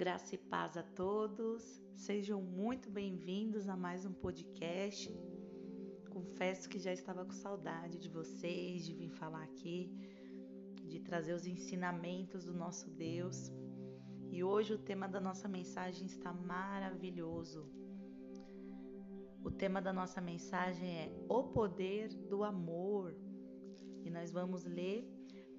Graça e paz a todos, sejam muito bem-vindos a mais um podcast. Confesso que já estava com saudade de vocês, de vir falar aqui, de trazer os ensinamentos do nosso Deus. E hoje o tema da nossa mensagem está maravilhoso. O tema da nossa mensagem é o poder do amor. E nós vamos ler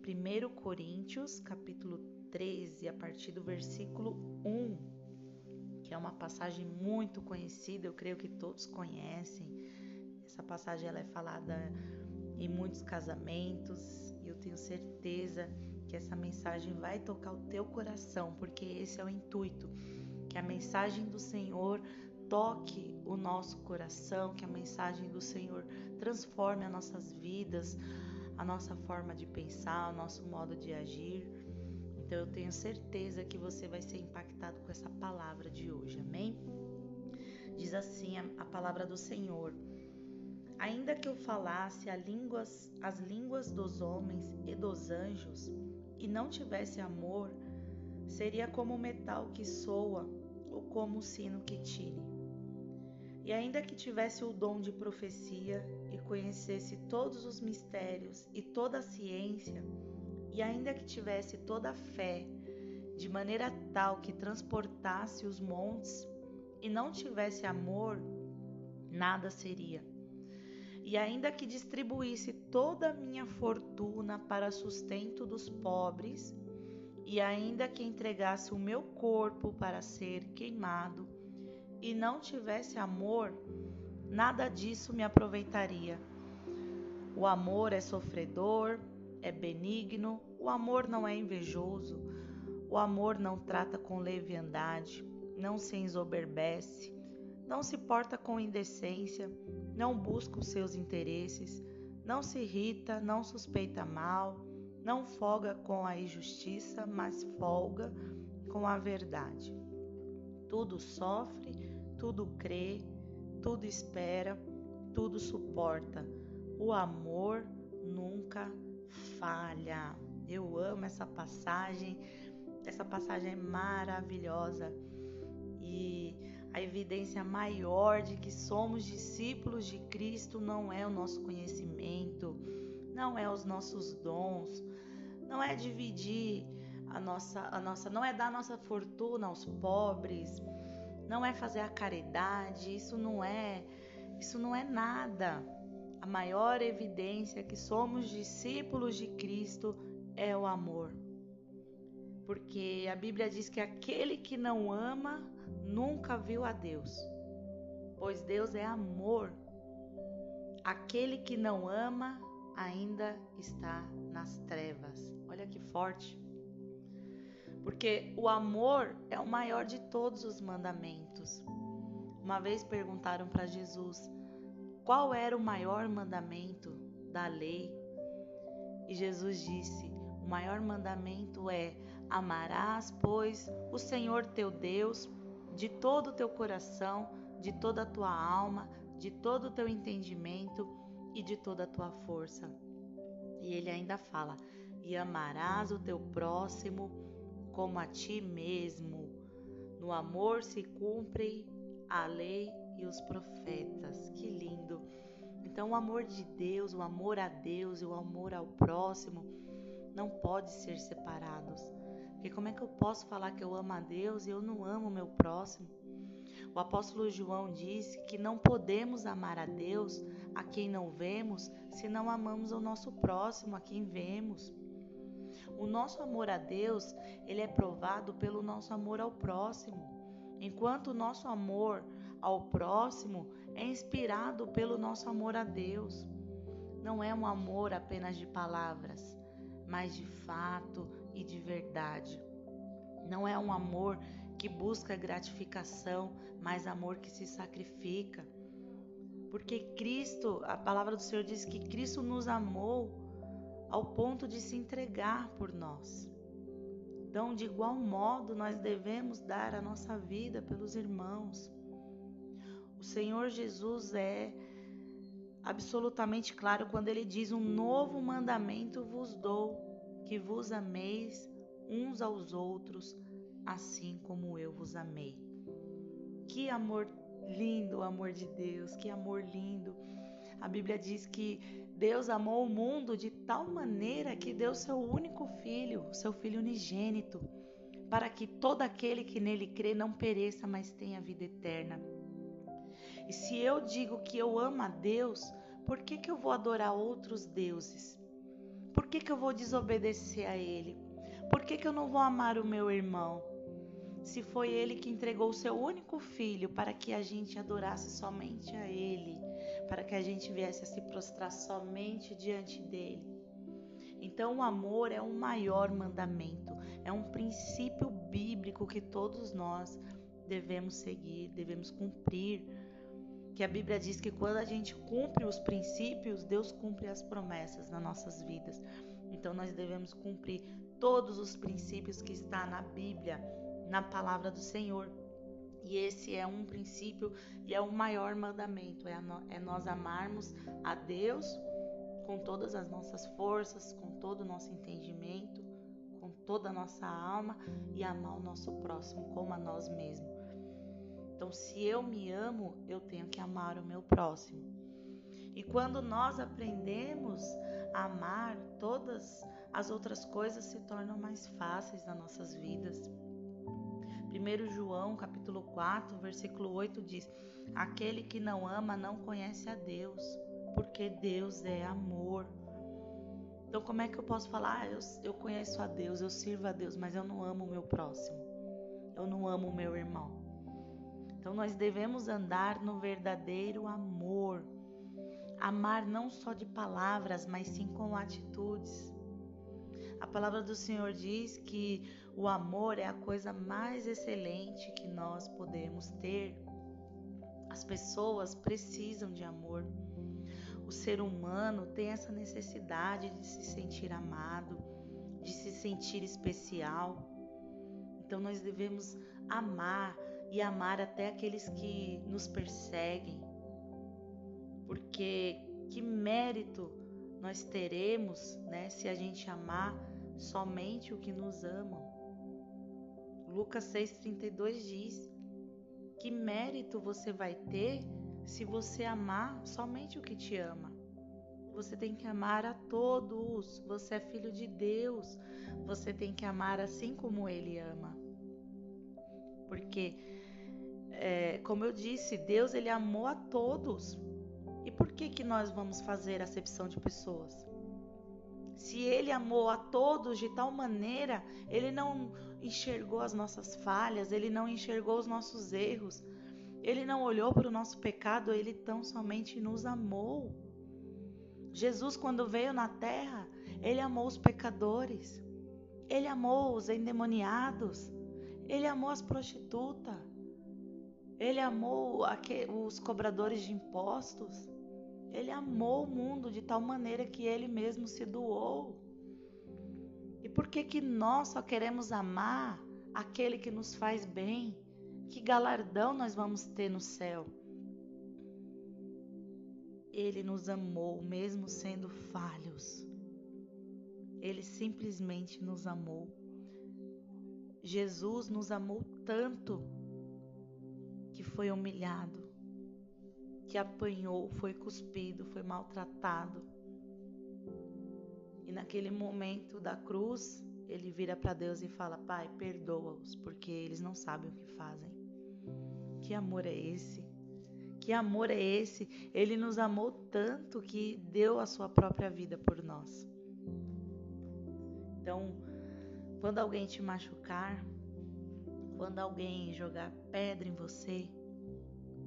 1 Coríntios, capítulo 13, a partir do versículo 1, que é uma passagem muito conhecida, eu creio que todos conhecem. Essa passagem ela é falada em muitos casamentos e eu tenho certeza que essa mensagem vai tocar o teu coração, porque esse é o intuito, que a mensagem do Senhor toque o nosso coração, que a mensagem do Senhor transforme as nossas vidas, a nossa forma de pensar, o nosso modo de agir. Então eu tenho certeza que você vai ser impactado com essa palavra de hoje, amém? Diz assim a, a palavra do Senhor: Ainda que eu falasse línguas, as línguas dos homens e dos anjos e não tivesse amor, seria como o metal que soa ou como o sino que tire. E ainda que tivesse o dom de profecia e conhecesse todos os mistérios e toda a ciência, e ainda que tivesse toda a fé, de maneira tal que transportasse os montes, e não tivesse amor, nada seria. E ainda que distribuísse toda a minha fortuna para sustento dos pobres, e ainda que entregasse o meu corpo para ser queimado, e não tivesse amor, nada disso me aproveitaria. O amor é sofredor, é benigno, o amor não é invejoso, o amor não trata com leviandade, não se ensoberbece, não se porta com indecência, não busca os seus interesses, não se irrita, não suspeita mal, não folga com a injustiça, mas folga com a verdade. Tudo sofre, tudo crê, tudo espera, tudo suporta. O amor nunca falha. Eu amo essa passagem. Essa passagem é maravilhosa. E a evidência maior de que somos discípulos de Cristo não é o nosso conhecimento, não é os nossos dons, não é dividir a nossa, a nossa, não é dar nossa fortuna aos pobres, não é fazer a caridade, isso não é, isso não é nada. A maior evidência que somos discípulos de Cristo é o amor. Porque a Bíblia diz que aquele que não ama nunca viu a Deus, pois Deus é amor. Aquele que não ama ainda está nas trevas. Olha que forte porque o amor é o maior de todos os mandamentos. Uma vez perguntaram para Jesus qual era o maior mandamento da lei, e Jesus disse: O maior mandamento é: Amarás, pois, o Senhor teu Deus de todo o teu coração, de toda a tua alma, de todo o teu entendimento e de toda a tua força. E ele ainda fala: E amarás o teu próximo como a ti mesmo. No amor se cumpre a lei e os profetas. Que lindo! Então, o amor de Deus, o amor a Deus e o amor ao próximo não pode ser separados. Porque como é que eu posso falar que eu amo a Deus e eu não amo o meu próximo? O apóstolo João disse que não podemos amar a Deus a quem não vemos se não amamos o nosso próximo a quem vemos. O nosso amor a Deus, ele é provado pelo nosso amor ao próximo, enquanto o nosso amor ao próximo é inspirado pelo nosso amor a Deus. Não é um amor apenas de palavras, mas de fato e de verdade. Não é um amor que busca gratificação, mas amor que se sacrifica. Porque Cristo, a palavra do Senhor diz que Cristo nos amou ao ponto de se entregar por nós. Então, de igual modo, nós devemos dar a nossa vida pelos irmãos. O Senhor Jesus é absolutamente claro quando ele diz: Um novo mandamento vos dou, que vos ameis uns aos outros, assim como eu vos amei. Que amor lindo, o amor de Deus, que amor lindo. A Bíblia diz que Deus amou o mundo de tal maneira que deu seu único filho, seu filho unigênito, para que todo aquele que nele crê não pereça, mas tenha vida eterna. E se eu digo que eu amo a Deus, por que, que eu vou adorar outros deuses? Por que, que eu vou desobedecer a Ele? Por que, que eu não vou amar o meu irmão? Se foi Ele que entregou o seu único filho para que a gente adorasse somente a Ele, para que a gente viesse a se prostrar somente diante dele. Então, o amor é o maior mandamento, é um princípio bíblico que todos nós devemos seguir, devemos cumprir que a Bíblia diz que quando a gente cumpre os princípios, Deus cumpre as promessas nas nossas vidas. Então nós devemos cumprir todos os princípios que está na Bíblia, na palavra do Senhor. E esse é um princípio e é o maior mandamento, é, é nós amarmos a Deus com todas as nossas forças, com todo o nosso entendimento, com toda a nossa alma e amar o nosso próximo como a nós mesmos. Então, se eu me amo, eu tenho que amar o meu próximo. E quando nós aprendemos a amar, todas as outras coisas se tornam mais fáceis nas nossas vidas. 1 João, capítulo 4, versículo 8 diz: Aquele que não ama não conhece a Deus, porque Deus é amor. Então, como é que eu posso falar? Ah, eu, eu conheço a Deus, eu sirvo a Deus, mas eu não amo o meu próximo, eu não amo o meu irmão. Então nós devemos andar no verdadeiro amor. Amar não só de palavras, mas sim com atitudes. A palavra do Senhor diz que o amor é a coisa mais excelente que nós podemos ter. As pessoas precisam de amor. O ser humano tem essa necessidade de se sentir amado, de se sentir especial. Então nós devemos amar e amar até aqueles que nos perseguem. Porque que mérito nós teremos, né, se a gente amar somente o que nos amam? Lucas 6:32 diz: Que mérito você vai ter se você amar somente o que te ama? Você tem que amar a todos. Você é filho de Deus. Você tem que amar assim como ele ama. Porque é, como eu disse, Deus ele amou a todos. E por que que nós vamos fazer acepção de pessoas? Se ele amou a todos de tal maneira, ele não enxergou as nossas falhas, ele não enxergou os nossos erros, ele não olhou para o nosso pecado, ele tão somente nos amou. Jesus, quando veio na terra, ele amou os pecadores, ele amou os endemoniados, ele amou as prostitutas, ele amou os cobradores de impostos. Ele amou o mundo de tal maneira que ele mesmo se doou. E por que que nós só queremos amar aquele que nos faz bem? Que galardão nós vamos ter no céu? Ele nos amou mesmo sendo falhos. Ele simplesmente nos amou. Jesus nos amou tanto que foi humilhado, que apanhou, foi cuspido, foi maltratado. E naquele momento da cruz, ele vira para Deus e fala: Pai, perdoa-os, porque eles não sabem o que fazem. Que amor é esse? Que amor é esse? Ele nos amou tanto que deu a sua própria vida por nós. Então, quando alguém te machucar, quando alguém jogar pedra em você,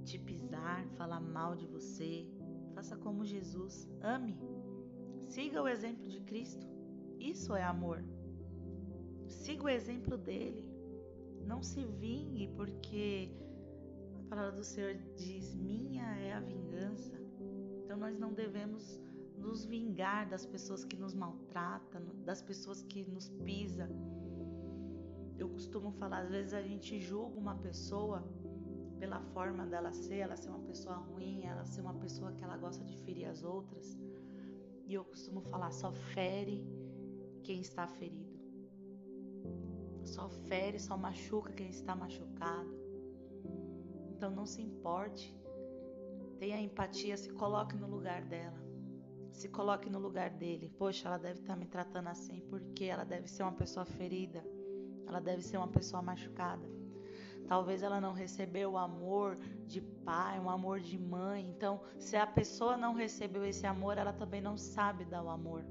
te pisar, falar mal de você, faça como Jesus, ame. Siga o exemplo de Cristo. Isso é amor. Siga o exemplo dele. Não se vingue, porque a palavra do Senhor diz: Minha é a vingança. Então nós não devemos nos vingar das pessoas que nos maltratam, das pessoas que nos pisam eu costumo falar, às vezes a gente julga uma pessoa pela forma dela ser, ela ser uma pessoa ruim, ela ser uma pessoa que ela gosta de ferir as outras. E eu costumo falar, só fere quem está ferido. só fere, só machuca quem está machucado. Então não se importe, tenha empatia, se coloque no lugar dela. Se coloque no lugar dele. Poxa, ela deve estar me tratando assim porque ela deve ser uma pessoa ferida, ela deve ser uma pessoa machucada. Talvez ela não recebeu o amor de pai, um amor de mãe. Então, se a pessoa não recebeu esse amor, ela também não sabe dar o amor.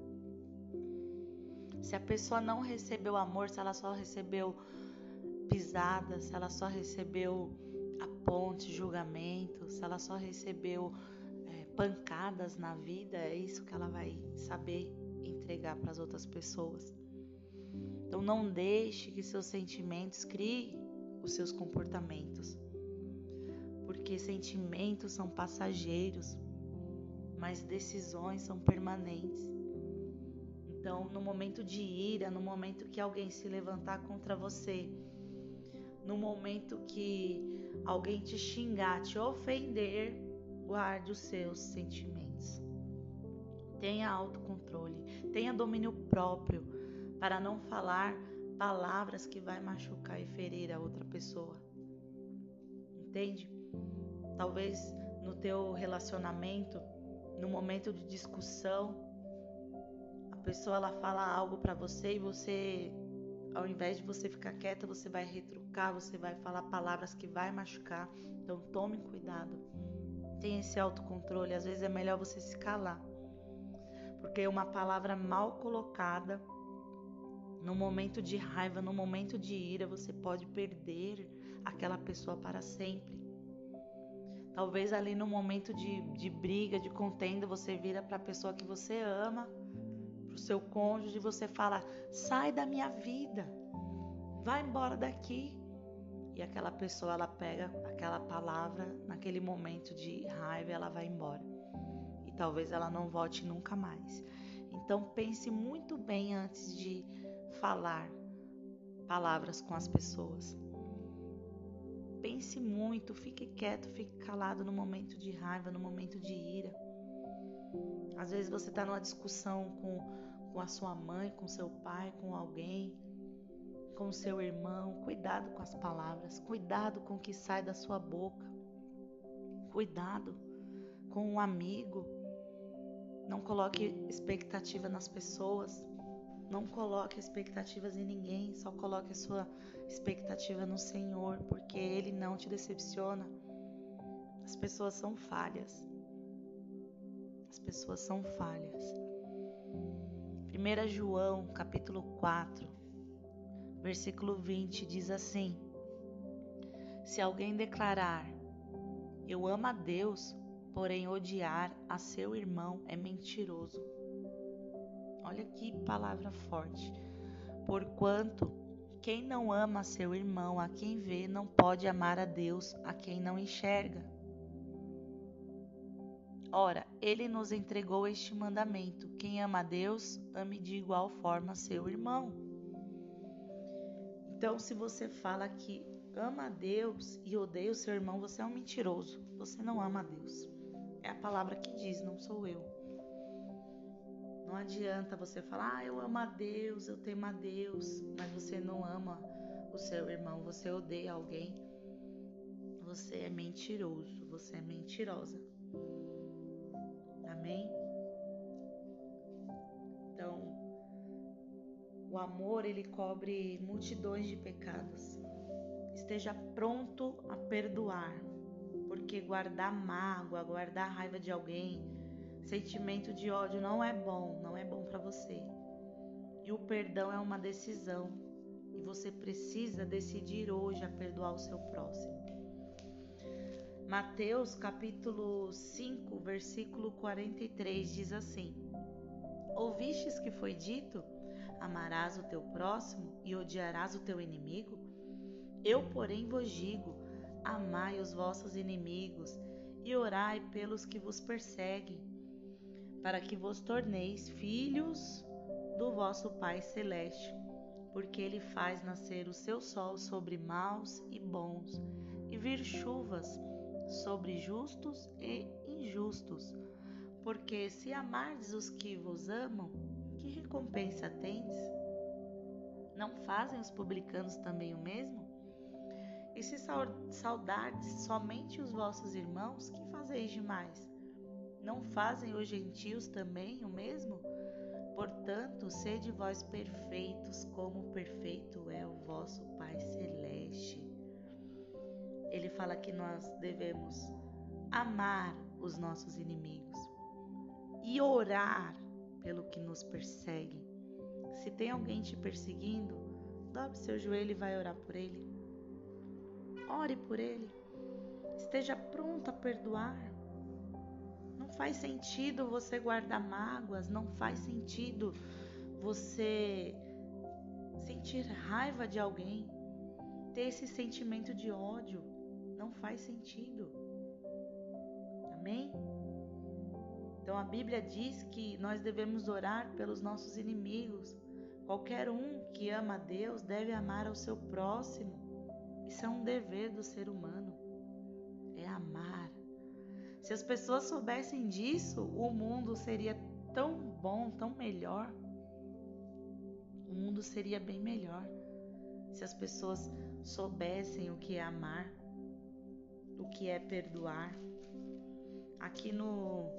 Se a pessoa não recebeu amor, se ela só recebeu pisadas, se ela só recebeu apontes, julgamento, se ela só recebeu é, pancadas na vida, é isso que ela vai saber entregar para as outras pessoas. Então não deixe que seus sentimentos criem os seus comportamentos. Porque sentimentos são passageiros, mas decisões são permanentes. Então, no momento de ira, no momento que alguém se levantar contra você, no momento que alguém te xingar, te ofender, guarde os seus sentimentos. Tenha autocontrole, tenha domínio próprio para não falar palavras que vai machucar e ferir a outra pessoa. Entende? Talvez no teu relacionamento, no momento de discussão, pessoa ela fala algo para você e você, ao invés de você ficar quieta, você vai retrucar, você vai falar palavras que vai machucar. Então tome cuidado. Tenha esse autocontrole. Às vezes é melhor você se calar. Porque uma palavra mal colocada, no momento de raiva, no momento de ira, você pode perder aquela pessoa para sempre. Talvez ali no momento de, de briga, de contenda, você vira para a pessoa que você ama para o seu cônjuge, você fala: sai da minha vida, vai embora daqui. E aquela pessoa, ela pega aquela palavra, naquele momento de raiva, ela vai embora. E talvez ela não volte nunca mais. Então pense muito bem antes de falar palavras com as pessoas. Pense muito, fique quieto, fique calado no momento de raiva, no momento de ira. Às vezes você está numa discussão com, com a sua mãe, com seu pai, com alguém, com seu irmão. Cuidado com as palavras, cuidado com o que sai da sua boca. Cuidado com um amigo. Não coloque expectativa nas pessoas. Não coloque expectativas em ninguém, só coloque a sua expectativa no Senhor, porque Ele não te decepciona. As pessoas são falhas. As pessoas são falhas. 1 João, capítulo 4, versículo 20 diz assim: Se alguém declarar eu amo a Deus, porém odiar a seu irmão é mentiroso. Olha que palavra forte. Porquanto quem não ama seu irmão a quem vê não pode amar a Deus a quem não enxerga. Ora, ele nos entregou este mandamento: quem ama a Deus, ame de igual forma seu irmão. Então, se você fala que ama a Deus e odeia o seu irmão, você é um mentiroso. Você não ama a Deus. É a palavra que diz, não sou eu. Não adianta você falar, ah, eu amo a Deus, eu temo a Deus, mas você não ama o seu irmão, você odeia alguém. Você é mentiroso, você é mentirosa. Amém? Então, o amor ele cobre multidões de pecados. Esteja pronto a perdoar, porque guardar mágoa, guardar raiva de alguém, sentimento de ódio não é bom, não é bom para você. E o perdão é uma decisão, e você precisa decidir hoje a perdoar o seu próximo. Mateus capítulo 5, versículo 43 diz assim: Ouvistes que foi dito: Amarás o teu próximo e odiarás o teu inimigo? Eu, porém, vos digo: Amai os vossos inimigos e orai pelos que vos perseguem, para que vos torneis filhos do vosso Pai celeste, porque ele faz nascer o seu sol sobre maus e bons, e vir chuvas sobre justos e injustos. Porque se amardes os que vos amam, que recompensa tendes? Não fazem os publicanos também o mesmo? E se saudardes somente os vossos irmãos, que fazeis demais? Não fazem os gentios também o mesmo? Portanto, sede vós perfeitos, como perfeito é o vosso Pai Celeste. Ele fala que nós devemos amar os nossos inimigos e orar pelo que nos persegue. Se tem alguém te perseguindo, dobre seu joelho e vai orar por ele. Ore por ele. Esteja pronto a perdoar. Faz sentido você guardar mágoas, não faz sentido você sentir raiva de alguém, ter esse sentimento de ódio. Não faz sentido. Amém? Então a Bíblia diz que nós devemos orar pelos nossos inimigos. Qualquer um que ama a Deus deve amar ao seu próximo. Isso é um dever do ser humano. Se as pessoas soubessem disso, o mundo seria tão bom, tão melhor. O mundo seria bem melhor se as pessoas soubessem o que é amar, o que é perdoar. Aqui no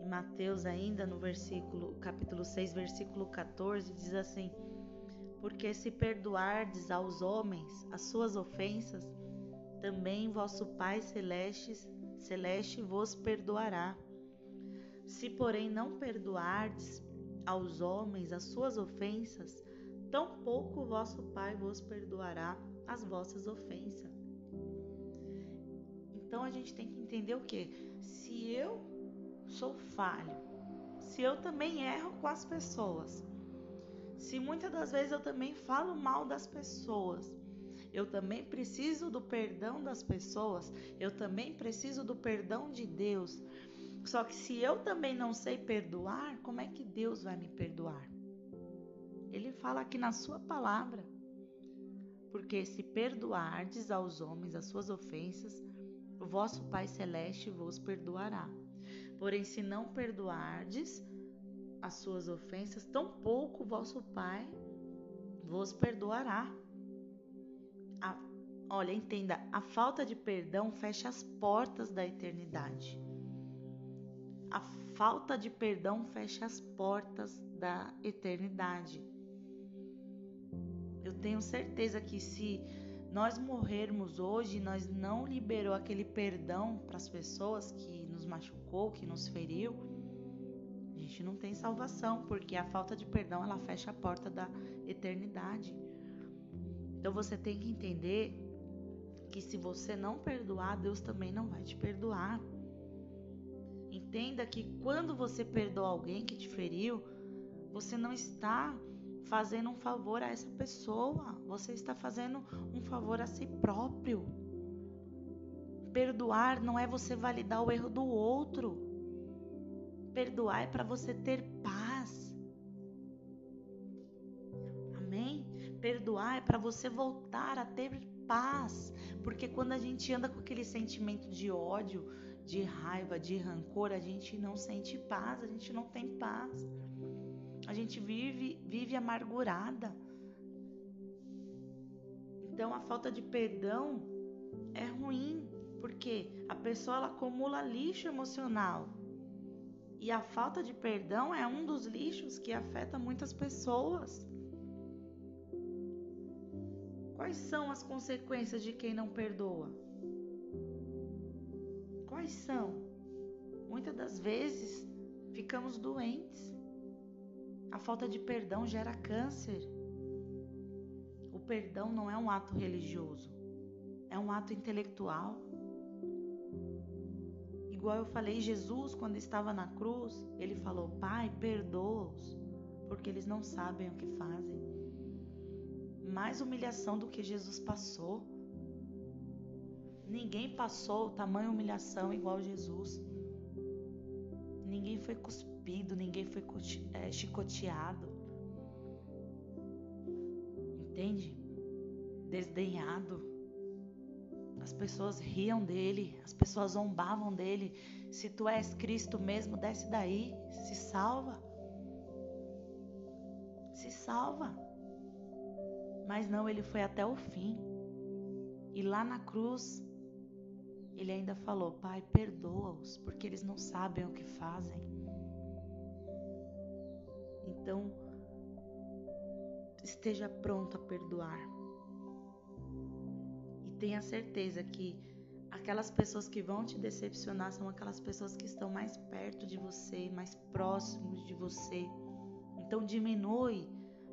em Mateus ainda no versículo capítulo 6, versículo 14 diz assim: Porque se perdoardes aos homens as suas ofensas, também vosso Pai celeste, celeste vos perdoará. Se, porém, não perdoardes aos homens as suas ofensas, tampouco vosso Pai vos perdoará as vossas ofensas. Então a gente tem que entender o que? Se eu sou falho, se eu também erro com as pessoas, se muitas das vezes eu também falo mal das pessoas, eu também preciso do perdão das pessoas, eu também preciso do perdão de Deus. Só que se eu também não sei perdoar, como é que Deus vai me perdoar? Ele fala aqui na sua palavra. Porque se perdoardes aos homens as suas ofensas, o vosso Pai Celeste vos perdoará. Porém, se não perdoardes as suas ofensas, tampouco vosso Pai vos perdoará. A, olha, entenda, a falta de perdão fecha as portas da eternidade. A falta de perdão fecha as portas da eternidade. Eu tenho certeza que se nós morrermos hoje, nós não liberou aquele perdão para as pessoas que nos machucou, que nos feriu, a gente não tem salvação, porque a falta de perdão ela fecha a porta da eternidade. Então você tem que entender que se você não perdoar, Deus também não vai te perdoar. Entenda que quando você perdoa alguém que te feriu, você não está fazendo um favor a essa pessoa, você está fazendo um favor a si próprio. Perdoar não é você validar o erro do outro. Perdoar é para você ter paz. Perdoar é para você voltar a ter paz. Porque quando a gente anda com aquele sentimento de ódio, de raiva, de rancor, a gente não sente paz, a gente não tem paz. A gente vive, vive amargurada. Então a falta de perdão é ruim, porque a pessoa ela acumula lixo emocional. E a falta de perdão é um dos lixos que afeta muitas pessoas. Quais são as consequências de quem não perdoa? Quais são? Muitas das vezes ficamos doentes. A falta de perdão gera câncer. O perdão não é um ato religioso, é um ato intelectual. Igual eu falei, Jesus, quando estava na cruz, ele falou: Pai, perdoa-os, porque eles não sabem o que fazem. Mais humilhação do que Jesus passou. Ninguém passou tamanha humilhação igual Jesus. Ninguém foi cuspido ninguém foi é, chicoteado. Entende? Desdenhado. As pessoas riam dele, as pessoas zombavam dele. Se tu és Cristo mesmo, desce daí, se salva. Se salva. Mas não, ele foi até o fim. E lá na cruz, ele ainda falou: Pai, perdoa-os, porque eles não sabem o que fazem. Então, esteja pronto a perdoar. E tenha certeza que aquelas pessoas que vão te decepcionar são aquelas pessoas que estão mais perto de você, mais próximos de você. Então, diminui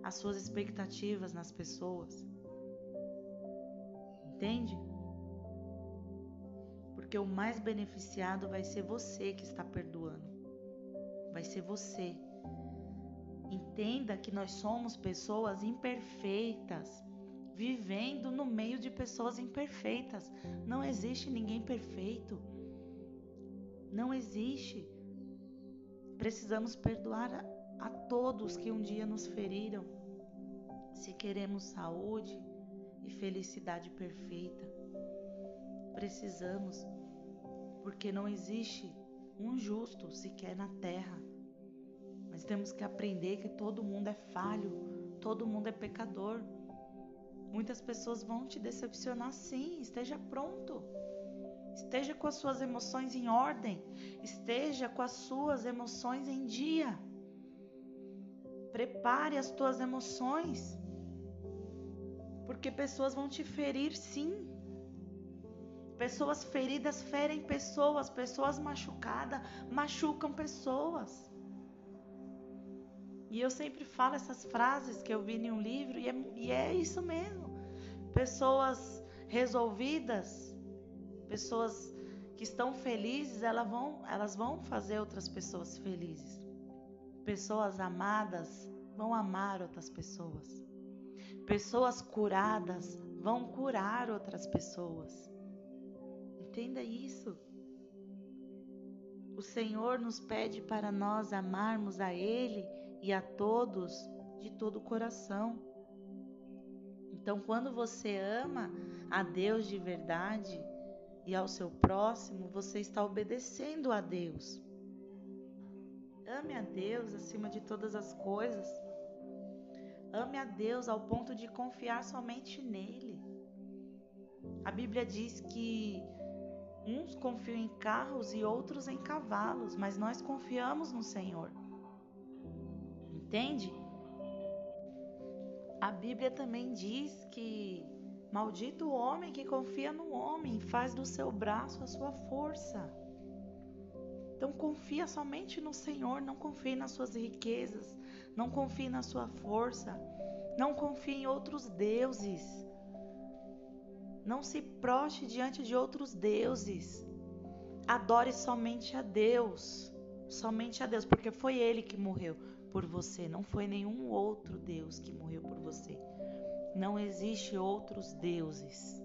as suas expectativas nas pessoas. Entende? Porque o mais beneficiado vai ser você que está perdoando. Vai ser você. Entenda que nós somos pessoas imperfeitas, vivendo no meio de pessoas imperfeitas. Não existe ninguém perfeito. Não existe. Precisamos perdoar a, todos que um dia nos feriram. Se queremos saúde, e felicidade perfeita. Precisamos, porque não existe um justo sequer na terra. Mas temos que aprender que todo mundo é falho, todo mundo é pecador. Muitas pessoas vão te decepcionar sim, esteja pronto. Esteja com as suas emoções em ordem, esteja com as suas emoções em dia. Prepare as tuas emoções porque pessoas vão te ferir sim. Pessoas feridas ferem pessoas, pessoas machucadas machucam pessoas. E eu sempre falo essas frases que eu vi em um livro, e é, e é isso mesmo. Pessoas resolvidas, pessoas que estão felizes, elas vão, elas vão fazer outras pessoas felizes. Pessoas amadas vão amar outras pessoas. Pessoas curadas vão curar outras pessoas. Entenda isso. O Senhor nos pede para nós amarmos a Ele e a todos de todo o coração. Então, quando você ama a Deus de verdade e ao seu próximo, você está obedecendo a Deus. Ame a Deus acima de todas as coisas. Ame a Deus ao ponto de confiar somente nele. A Bíblia diz que uns confiam em carros e outros em cavalos, mas nós confiamos no Senhor. Entende? A Bíblia também diz que maldito o homem que confia no homem, faz do seu braço a sua força. Então confia somente no Senhor, não confie nas suas riquezas, não confie na sua força. Não confie em outros deuses. Não se proste diante de outros deuses. Adore somente a Deus. Somente a Deus, porque foi Ele que morreu por você, não foi nenhum outro Deus que morreu por você. Não existe outros deuses.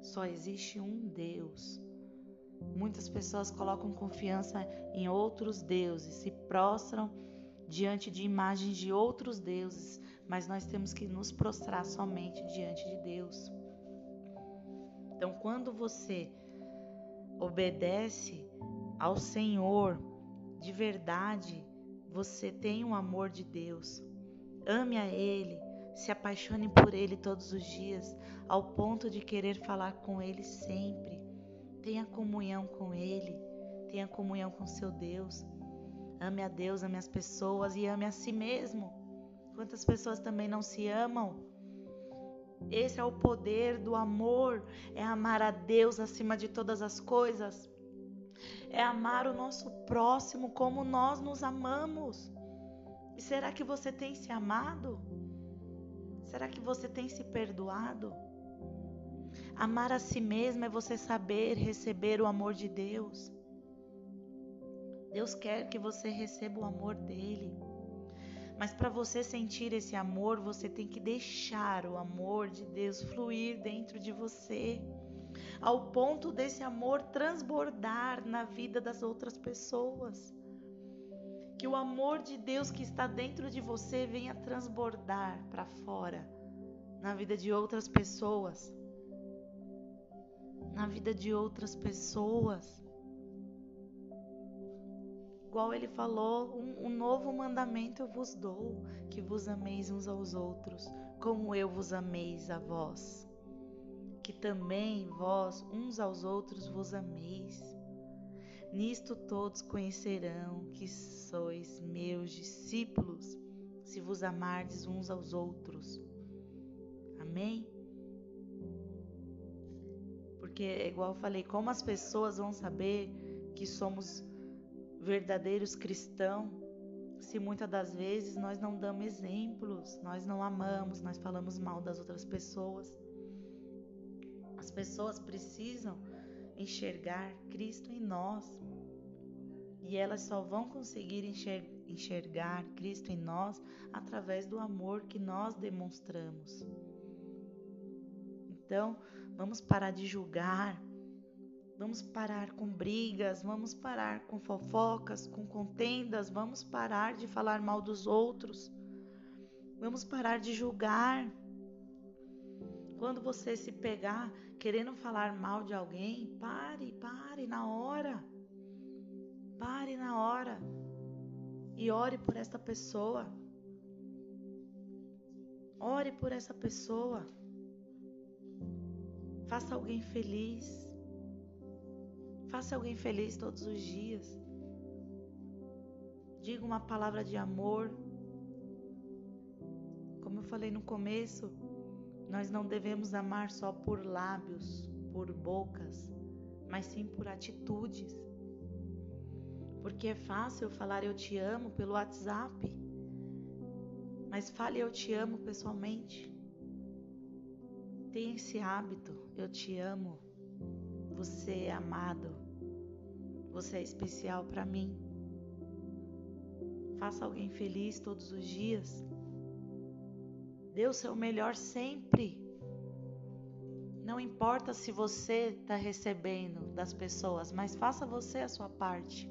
Só existe um Deus. Muitas pessoas colocam confiança em outros deuses, se prostram diante de imagens de outros deuses, mas nós temos que nos prostrar somente diante de Deus. Então, quando você obedece ao Senhor de verdade, você tem o um amor de Deus. Ame a Ele, se apaixone por Ele todos os dias, ao ponto de querer falar com Ele sempre. Tenha comunhão com Ele, tenha comunhão com seu Deus. Ame a Deus, ame as pessoas e ame a si mesmo. Quantas pessoas também não se amam? Esse é o poder do amor, é amar a Deus acima de todas as coisas. É amar o nosso próximo como nós nos amamos. E será que você tem se amado? Será que você tem se perdoado? Amar a si mesmo é você saber receber o amor de Deus. Deus quer que você receba o amor dele. Mas para você sentir esse amor, você tem que deixar o amor de Deus fluir dentro de você, ao ponto desse amor transbordar na vida das outras pessoas. Que o amor de Deus que está dentro de você venha transbordar para fora, na vida de outras pessoas. Na vida de outras pessoas igual ele falou, um, um novo mandamento eu vos dou, que vos ameis uns aos outros, como eu vos ameis a vós, que também vós uns aos outros vos ameis. Nisto todos conhecerão que sois meus discípulos, se vos amardes uns aos outros. Amém? Porque, igual eu falei, como as pessoas vão saber que somos verdadeiros cristãos se muitas das vezes nós não damos exemplos, nós não amamos, nós falamos mal das outras pessoas. As pessoas precisam enxergar Cristo em nós. E elas só vão conseguir enxergar Cristo em nós através do amor que nós demonstramos. Então, vamos parar de julgar, Vamos parar com brigas, vamos parar com fofocas, com contendas, vamos parar de falar mal dos outros. Vamos parar de julgar. Quando você se pegar querendo falar mal de alguém, pare, pare na hora. Pare na hora e ore por esta pessoa. Ore por essa pessoa. Faça alguém feliz. Faça alguém feliz todos os dias. Diga uma palavra de amor. Como eu falei no começo, nós não devemos amar só por lábios, por bocas, mas sim por atitudes. Porque é fácil falar eu te amo pelo WhatsApp, mas fale eu te amo pessoalmente. Tenha esse hábito, eu te amo você é amado. Você é especial para mim. Faça alguém feliz todos os dias. Dê o seu melhor sempre. Não importa se você está recebendo das pessoas, mas faça você a sua parte.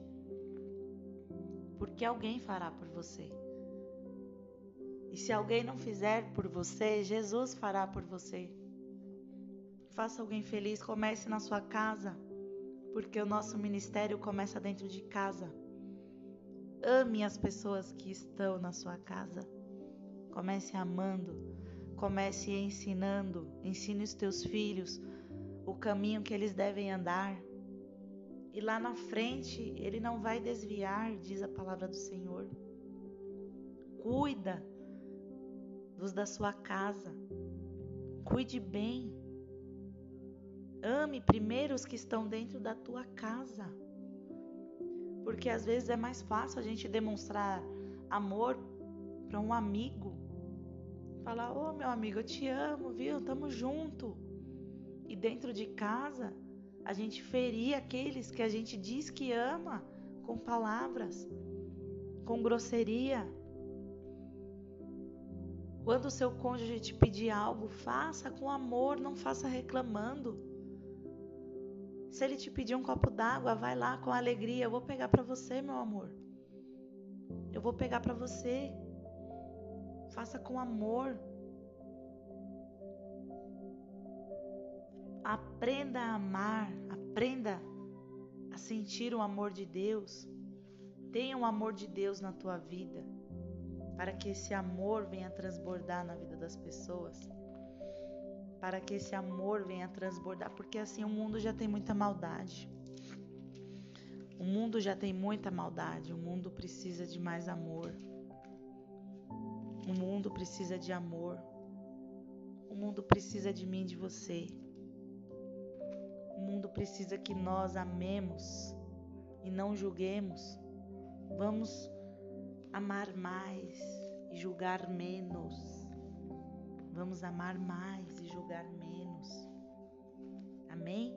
Porque alguém fará por você. E se alguém não fizer por você, Jesus fará por você. Faça alguém feliz, comece na sua casa, porque o nosso ministério começa dentro de casa. Ame as pessoas que estão na sua casa. Comece amando, comece ensinando, ensine os teus filhos o caminho que eles devem andar. E lá na frente ele não vai desviar, diz a palavra do Senhor. Cuida dos da sua casa. Cuide bem. Ame primeiro os que estão dentro da tua casa. Porque às vezes é mais fácil a gente demonstrar amor para um amigo. Falar: "Ô, oh, meu amigo, eu te amo, viu? Tamo junto". E dentro de casa, a gente ferir aqueles que a gente diz que ama com palavras, com grosseria. Quando o seu cônjuge te pedir algo, faça com amor, não faça reclamando. Se ele te pedir um copo d'água, vai lá com alegria. Eu vou pegar para você, meu amor. Eu vou pegar para você. Faça com amor. Aprenda a amar, aprenda a sentir o amor de Deus. Tenha o amor de Deus na tua vida, para que esse amor venha transbordar na vida das pessoas para que esse amor venha transbordar, porque assim o mundo já tem muita maldade. O mundo já tem muita maldade, o mundo precisa de mais amor. O mundo precisa de amor. O mundo precisa de mim, de você. O mundo precisa que nós amemos e não julguemos. Vamos amar mais e julgar menos. Vamos amar mais julgar menos. Amém?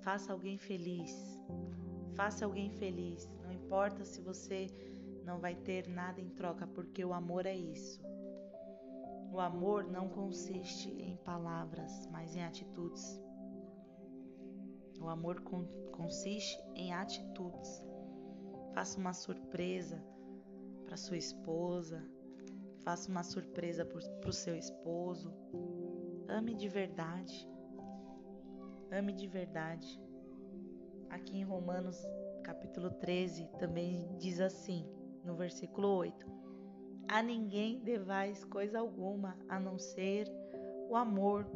Faça alguém feliz. Faça alguém feliz. Não importa se você não vai ter nada em troca, porque o amor é isso. O amor não consiste em palavras, mas em atitudes. O amor consiste em atitudes. Faça uma surpresa para sua esposa, Faça uma surpresa para o seu esposo. Ame de verdade. Ame de verdade. Aqui em Romanos capítulo 13 também diz assim, no versículo 8: A ninguém devais coisa alguma, a não ser o amor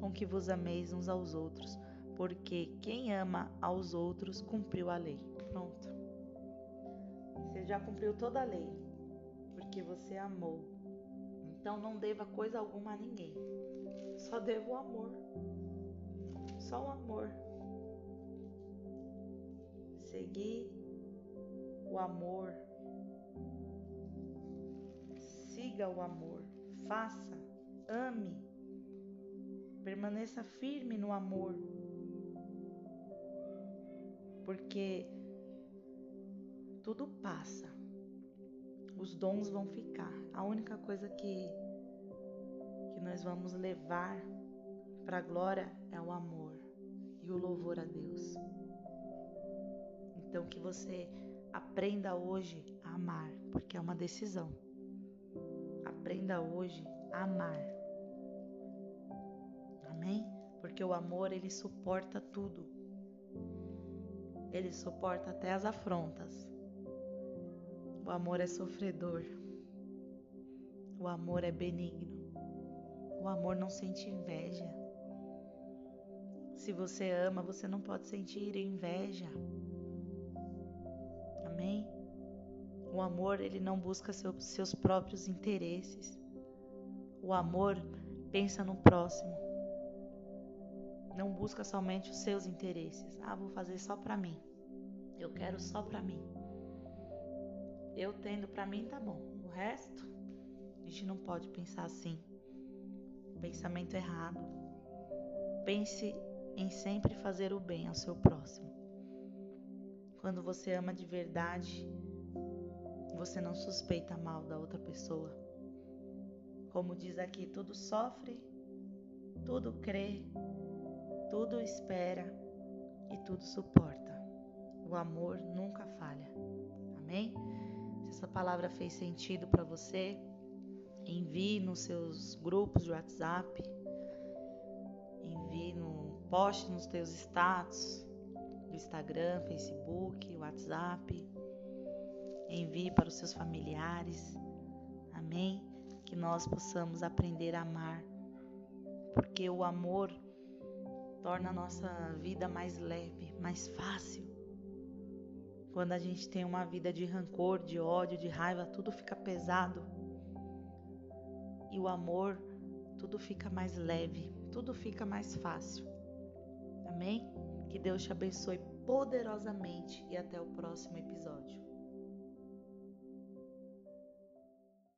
com que vos ameis uns aos outros, porque quem ama aos outros cumpriu a lei. Pronto. Você já cumpriu toda a lei, porque você amou. Então não deva coisa alguma a ninguém. Só devo o amor. Só o amor. Seguir o amor. Siga o amor. Faça. Ame. Permaneça firme no amor. Porque tudo passa. Os dons vão ficar. A única coisa que que nós vamos levar para a glória é o amor e o louvor a Deus. Então que você aprenda hoje a amar, porque é uma decisão. Aprenda hoje a amar. Amém? Porque o amor ele suporta tudo. Ele suporta até as afrontas. O amor é sofredor. O amor é benigno. O amor não sente inveja. Se você ama, você não pode sentir inveja. Amém? O amor, ele não busca seu, seus próprios interesses. O amor pensa no próximo. Não busca somente os seus interesses. Ah, vou fazer só para mim. Eu quero só para mim. Eu tendo para mim tá bom. O resto, a gente não pode pensar assim. Pensamento errado. Pense em sempre fazer o bem ao seu próximo. Quando você ama de verdade, você não suspeita mal da outra pessoa. Como diz aqui, tudo sofre, tudo crê, tudo espera e tudo suporta. O amor nunca falha. Amém? Se essa palavra fez sentido para você, envie nos seus grupos de WhatsApp, envie no poste nos teus status do Instagram, Facebook, WhatsApp. Envie para os seus familiares. Amém? Que nós possamos aprender a amar, porque o amor torna a nossa vida mais leve, mais fácil. Quando a gente tem uma vida de rancor, de ódio, de raiva, tudo fica pesado. E o amor, tudo fica mais leve, tudo fica mais fácil. Amém? Que Deus te abençoe poderosamente e até o próximo episódio.